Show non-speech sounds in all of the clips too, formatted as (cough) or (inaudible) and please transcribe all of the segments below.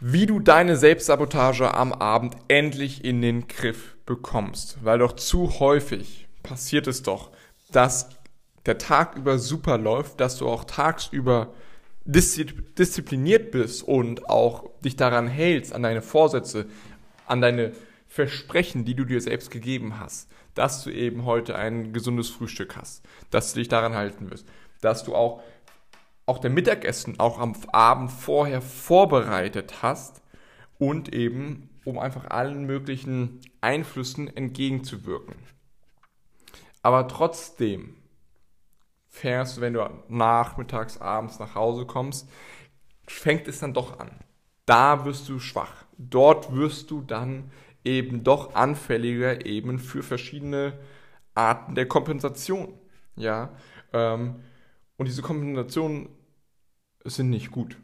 Wie du deine Selbstsabotage am Abend endlich in den Griff bekommst. Weil doch zu häufig passiert es doch, dass der Tag über super läuft, dass du auch tagsüber diszipliniert bist und auch dich daran hältst, an deine Vorsätze, an deine Versprechen, die du dir selbst gegeben hast, dass du eben heute ein gesundes Frühstück hast, dass du dich daran halten wirst, dass du auch, auch der Mittagessen auch am Abend vorher vorbereitet hast und eben um einfach allen möglichen Einflüssen entgegenzuwirken. Aber trotzdem fährst du, wenn du nachmittags, abends nach Hause kommst, fängt es dann doch an. Da wirst du schwach. Dort wirst du dann eben doch anfälliger eben für verschiedene Arten der Kompensation. Ja, ähm, und diese Kompensationen sind nicht gut.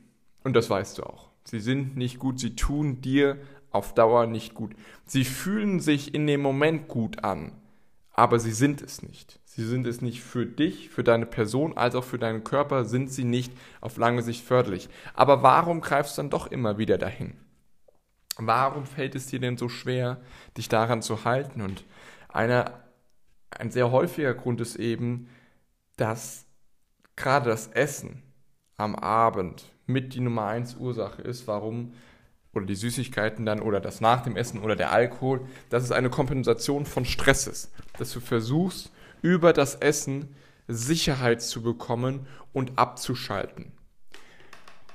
Und das weißt du auch. Sie sind nicht gut, sie tun dir auf Dauer nicht gut. Sie fühlen sich in dem Moment gut an, aber sie sind es nicht. Sie sind es nicht für dich, für deine Person, als auch für deinen Körper sind sie nicht auf lange Sicht förderlich. Aber warum greifst du dann doch immer wieder dahin? Warum fällt es dir denn so schwer, dich daran zu halten? Und einer, ein sehr häufiger Grund ist eben, dass gerade das Essen am Abend mit die Nummer eins Ursache ist, warum oder die Süßigkeiten dann oder das nach dem Essen oder der Alkohol, dass es eine Kompensation von Stress ist, dass du versuchst über das Essen Sicherheit zu bekommen und abzuschalten.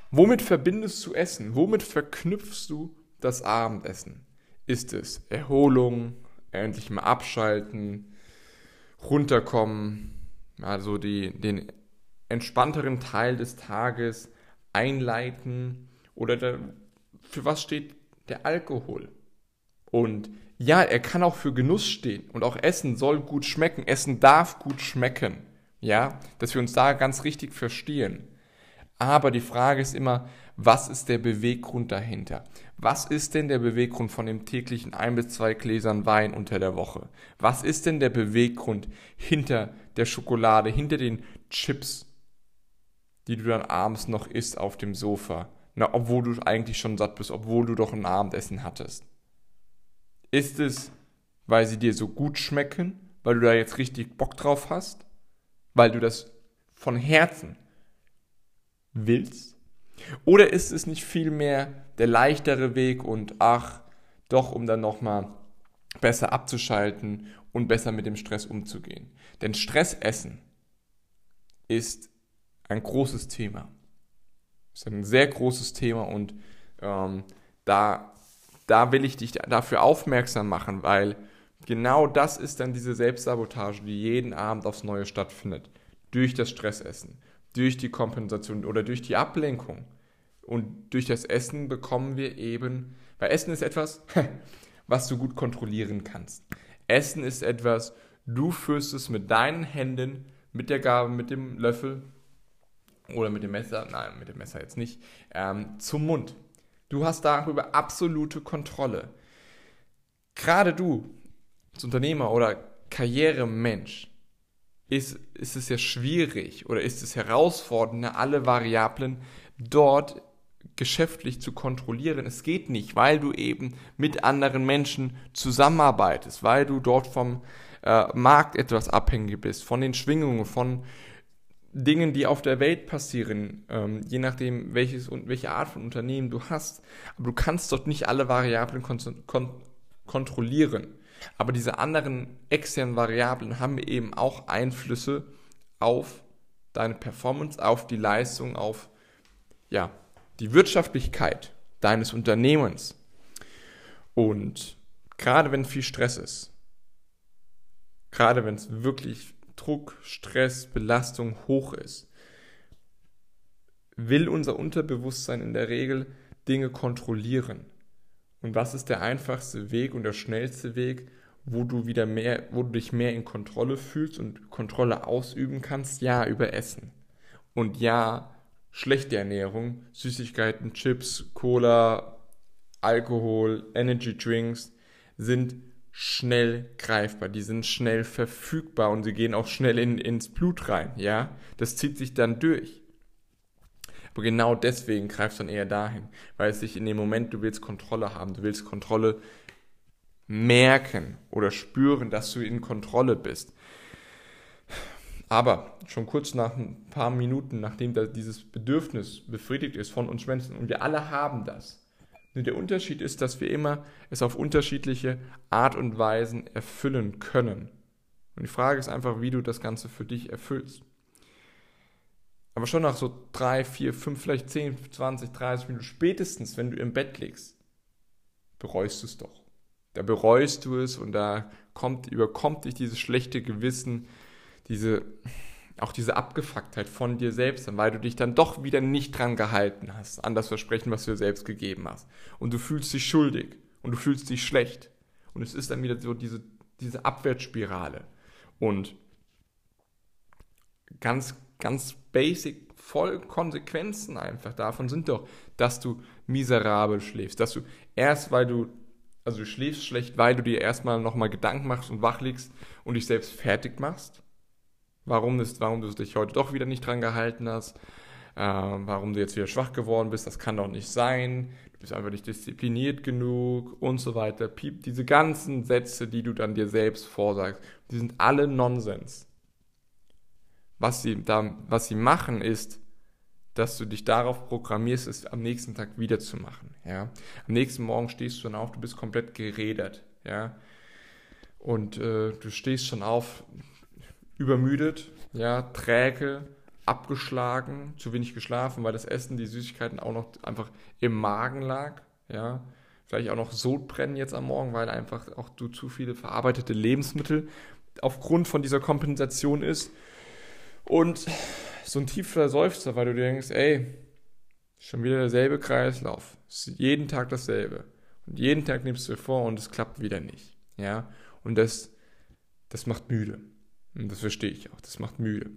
Womit verbindest du Essen? Womit verknüpfst du das Abendessen? Ist es Erholung, endlich mal abschalten, runterkommen, also die, den entspannteren Teil des Tages einleiten oder der, für was steht der Alkohol? Und ja, er kann auch für Genuss stehen und auch Essen soll gut schmecken, Essen darf gut schmecken, ja, dass wir uns da ganz richtig verstehen. Aber die Frage ist immer, was ist der Beweggrund dahinter? Was ist denn der Beweggrund von dem täglichen ein bis zwei Gläsern Wein unter der Woche? Was ist denn der Beweggrund hinter der Schokolade, hinter den Chips, die du dann abends noch isst auf dem Sofa? Na, obwohl du eigentlich schon satt bist, obwohl du doch ein Abendessen hattest. Ist es, weil sie dir so gut schmecken, weil du da jetzt richtig Bock drauf hast, weil du das von Herzen willst? Oder ist es nicht vielmehr der leichtere Weg und ach, doch, um dann nochmal besser abzuschalten und besser mit dem Stress umzugehen? Denn Stressessen ist ein großes Thema. Ist ein sehr großes Thema und ähm, da da will ich dich dafür aufmerksam machen, weil genau das ist dann diese Selbstsabotage, die jeden Abend aufs Neue stattfindet. Durch das Stressessen, durch die Kompensation oder durch die Ablenkung. Und durch das Essen bekommen wir eben, weil Essen ist etwas, (laughs) was du gut kontrollieren kannst. Essen ist etwas, du führst es mit deinen Händen, mit der Gabel, mit dem Löffel oder mit dem Messer, nein, mit dem Messer jetzt nicht, ähm, zum Mund. Du hast darüber absolute Kontrolle. Gerade du als Unternehmer oder Karrieremensch ist, ist es ja schwierig oder ist es herausfordernd, alle Variablen dort geschäftlich zu kontrollieren. Es geht nicht, weil du eben mit anderen Menschen zusammenarbeitest, weil du dort vom äh, Markt etwas abhängig bist, von den Schwingungen, von Dingen, die auf der Welt passieren, ähm, je nachdem, welches und welche Art von Unternehmen du hast. Aber du kannst dort nicht alle Variablen kon kon kontrollieren. Aber diese anderen externen Variablen haben eben auch Einflüsse auf deine Performance, auf die Leistung, auf ja, die Wirtschaftlichkeit deines Unternehmens. Und gerade wenn viel Stress ist, gerade wenn es wirklich Druck, Stress, Belastung hoch ist, will unser Unterbewusstsein in der Regel Dinge kontrollieren. Und was ist der einfachste Weg und der schnellste Weg, wo du wieder mehr, wo du dich mehr in Kontrolle fühlst und Kontrolle ausüben kannst? Ja, über Essen. Und ja, schlechte Ernährung, Süßigkeiten, Chips, Cola, Alkohol, Energy Drinks sind schnell greifbar, die sind schnell verfügbar und sie gehen auch schnell in, ins Blut rein, ja. Das zieht sich dann durch. Aber genau deswegen greifst du dann eher dahin, weil es sich in dem Moment, du willst Kontrolle haben, du willst Kontrolle merken oder spüren, dass du in Kontrolle bist. Aber schon kurz nach ein paar Minuten, nachdem dieses Bedürfnis befriedigt ist von uns Menschen, und wir alle haben das, nur der Unterschied ist, dass wir immer es auf unterschiedliche Art und Weisen erfüllen können. Und die Frage ist einfach, wie du das Ganze für dich erfüllst. Aber schon nach so drei, vier, fünf, vielleicht zehn, zwanzig, dreißig Minuten, spätestens, wenn du im Bett liegst, bereust du es doch. Da bereust du es und da kommt, überkommt dich dieses schlechte Gewissen, diese, auch diese Abgefucktheit von dir selbst, weil du dich dann doch wieder nicht dran gehalten hast, an das Versprechen, was du dir selbst gegeben hast. Und du fühlst dich schuldig und du fühlst dich schlecht. Und es ist dann wieder so diese, diese Abwärtsspirale. Und ganz, ganz basic, voll Konsequenzen einfach davon sind doch, dass du miserabel schläfst, dass du erst, weil du also du schläfst schlecht, weil du dir erstmal nochmal Gedanken machst und wach liegst und dich selbst fertig machst warum, ist, warum du dich heute doch wieder nicht dran gehalten hast, äh, warum du jetzt wieder schwach geworden bist, das kann doch nicht sein, du bist einfach nicht diszipliniert genug und so weiter. Piep, diese ganzen Sätze, die du dann dir selbst vorsagst, die sind alle Nonsens. Was sie, da, was sie machen ist, dass du dich darauf programmierst, es am nächsten Tag wieder zu machen. Ja? Am nächsten Morgen stehst du dann auf, du bist komplett gerädert. Ja? Und äh, du stehst schon auf, übermüdet, ja, träge, abgeschlagen, zu wenig geschlafen, weil das Essen, die Süßigkeiten auch noch einfach im Magen lag, ja. Vielleicht auch noch Sodbrennen jetzt am Morgen, weil einfach auch du zu viele verarbeitete Lebensmittel aufgrund von dieser Kompensation ist. Und so ein tiefer Seufzer, weil du denkst, ey, schon wieder derselbe Kreislauf. Ist jeden Tag dasselbe. Und jeden Tag nimmst du dir vor und es klappt wieder nicht. Ja? Und das, das macht müde. Und das verstehe ich auch, das macht müde.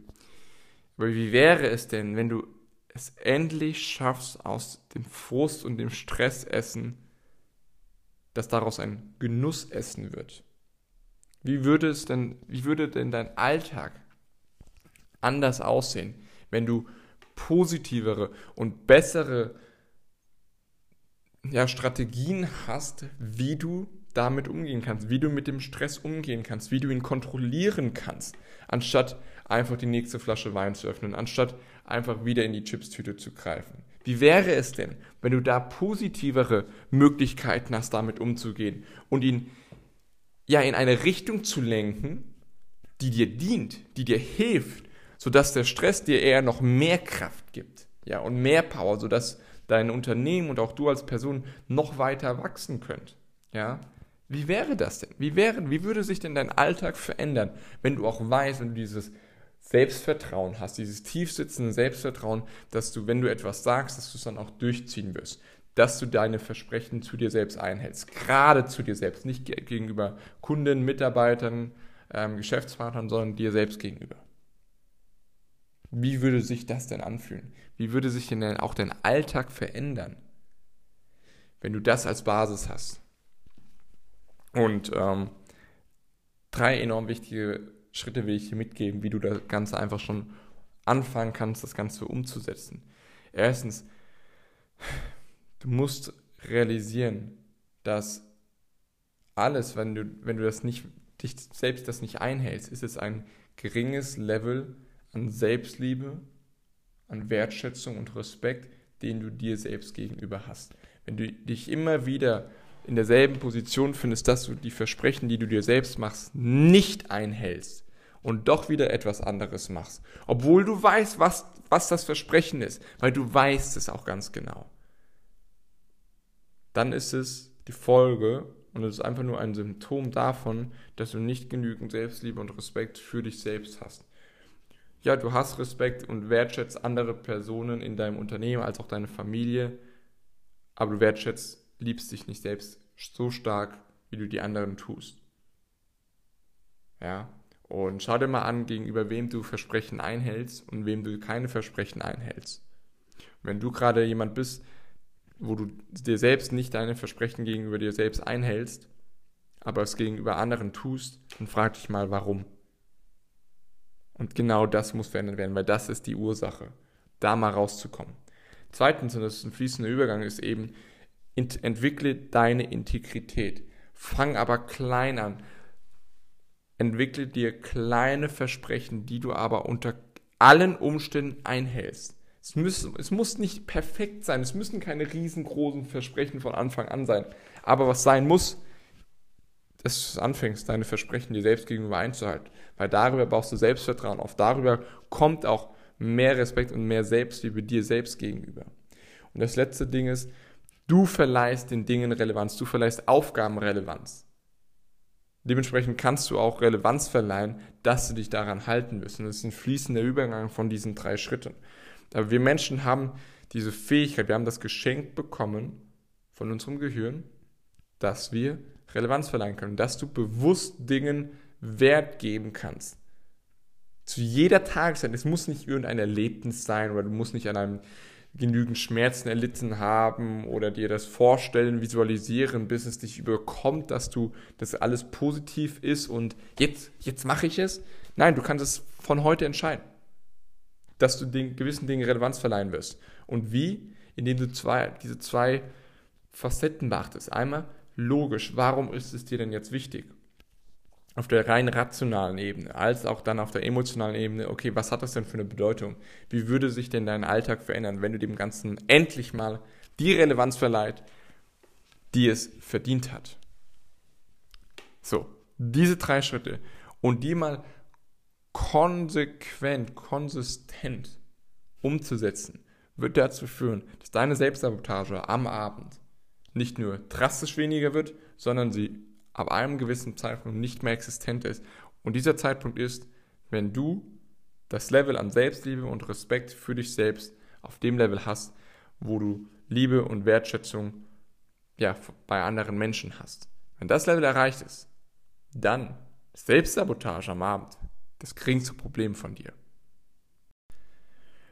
Aber wie wäre es denn, wenn du es endlich schaffst, aus dem Frust und dem Stressessen, dass daraus ein Genussessen wird? Wie würde es denn, wie würde denn dein Alltag anders aussehen, wenn du positivere und bessere ja, Strategien hast, wie du damit umgehen kannst, wie du mit dem Stress umgehen kannst, wie du ihn kontrollieren kannst, anstatt einfach die nächste Flasche Wein zu öffnen, anstatt einfach wieder in die Chipstüte zu greifen. Wie wäre es denn, wenn du da positivere Möglichkeiten hast, damit umzugehen und ihn ja in eine Richtung zu lenken, die dir dient, die dir hilft, sodass der Stress dir eher noch mehr Kraft gibt, ja, und mehr Power, sodass dein Unternehmen und auch du als Person noch weiter wachsen könnt, ja? Wie wäre das denn? Wie, wäre, wie würde sich denn dein Alltag verändern, wenn du auch weißt, wenn du dieses Selbstvertrauen hast, dieses tiefsitzende Selbstvertrauen, dass du, wenn du etwas sagst, dass du es dann auch durchziehen wirst, dass du deine Versprechen zu dir selbst einhältst, gerade zu dir selbst, nicht gegenüber Kunden, Mitarbeitern, ähm, Geschäftspartnern, sondern dir selbst gegenüber. Wie würde sich das denn anfühlen? Wie würde sich denn auch dein Alltag verändern, wenn du das als Basis hast? Und ähm, drei enorm wichtige Schritte will ich dir mitgeben, wie du das Ganze einfach schon anfangen kannst, das Ganze umzusetzen. Erstens, du musst realisieren, dass alles, wenn du, wenn du das nicht, dich selbst das nicht einhältst, ist es ein geringes Level an Selbstliebe, an Wertschätzung und Respekt, den du dir selbst gegenüber hast. Wenn du dich immer wieder in derselben Position findest, dass du die Versprechen, die du dir selbst machst, nicht einhältst und doch wieder etwas anderes machst, obwohl du weißt, was, was das Versprechen ist, weil du weißt es auch ganz genau, dann ist es die Folge und es ist einfach nur ein Symptom davon, dass du nicht genügend Selbstliebe und Respekt für dich selbst hast. Ja, du hast Respekt und wertschätzt andere Personen in deinem Unternehmen als auch deine Familie, aber du wertschätzt liebst dich nicht selbst so stark, wie du die anderen tust. Ja, und schau dir mal an, gegenüber wem du Versprechen einhältst und wem du keine Versprechen einhältst. Wenn du gerade jemand bist, wo du dir selbst nicht deine Versprechen gegenüber dir selbst einhältst, aber es gegenüber anderen tust, dann frag dich mal, warum. Und genau das muss verändert werden, weil das ist die Ursache, da mal rauszukommen. Zweitens, und das ist ein fließender Übergang, ist eben, entwickle deine Integrität. Fang aber klein an. Entwickle dir kleine Versprechen, die du aber unter allen Umständen einhältst. Es muss, es muss nicht perfekt sein, es müssen keine riesengroßen Versprechen von Anfang an sein. Aber was sein muss, dass du anfängst, deine Versprechen dir selbst gegenüber einzuhalten. Weil darüber baust du Selbstvertrauen auf. Darüber kommt auch mehr Respekt und mehr Selbstliebe dir selbst gegenüber. Und das letzte Ding ist, du verleihst den Dingen Relevanz, du verleihst Aufgaben Relevanz. Dementsprechend kannst du auch Relevanz verleihen, dass du dich daran halten wirst. Und das ist ein fließender Übergang von diesen drei Schritten. Aber wir Menschen haben diese Fähigkeit, wir haben das Geschenk bekommen von unserem Gehirn, dass wir Relevanz verleihen können, dass du bewusst Dingen Wert geben kannst. Zu jeder Tageszeit. Es muss nicht irgendein Erlebnis sein oder du musst nicht an einem genügend Schmerzen erlitten haben oder dir das vorstellen, visualisieren, bis es dich überkommt, dass du, dass alles positiv ist und jetzt, jetzt mache ich es. Nein, du kannst es von heute entscheiden, dass du den gewissen Dingen Relevanz verleihen wirst. Und wie? Indem du zwei, diese zwei Facetten beachtest. Einmal logisch, warum ist es dir denn jetzt wichtig? Auf der rein rationalen Ebene, als auch dann auf der emotionalen Ebene, okay, was hat das denn für eine Bedeutung? Wie würde sich denn dein Alltag verändern, wenn du dem Ganzen endlich mal die Relevanz verleiht, die es verdient hat? So, diese drei Schritte und die mal konsequent, konsistent umzusetzen, wird dazu führen, dass deine Selbstsabotage am Abend nicht nur drastisch weniger wird, sondern sie ab einem gewissen Zeitpunkt nicht mehr existent ist. Und dieser Zeitpunkt ist, wenn du das Level an Selbstliebe und Respekt für dich selbst auf dem Level hast, wo du Liebe und Wertschätzung ja, bei anderen Menschen hast. Wenn das Level erreicht ist, dann Selbstsabotage am Abend das geringste Problem von dir.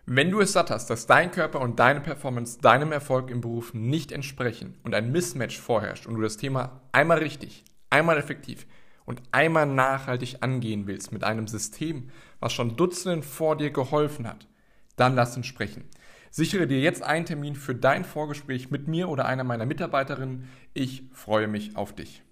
Wenn du es satt hast, dass dein Körper und deine Performance deinem Erfolg im Beruf nicht entsprechen und ein Mismatch vorherrscht und du das Thema einmal richtig, einmal effektiv und einmal nachhaltig angehen willst mit einem System, was schon Dutzenden vor dir geholfen hat, dann lass uns sprechen. Sichere dir jetzt einen Termin für dein Vorgespräch mit mir oder einer meiner Mitarbeiterinnen. Ich freue mich auf dich.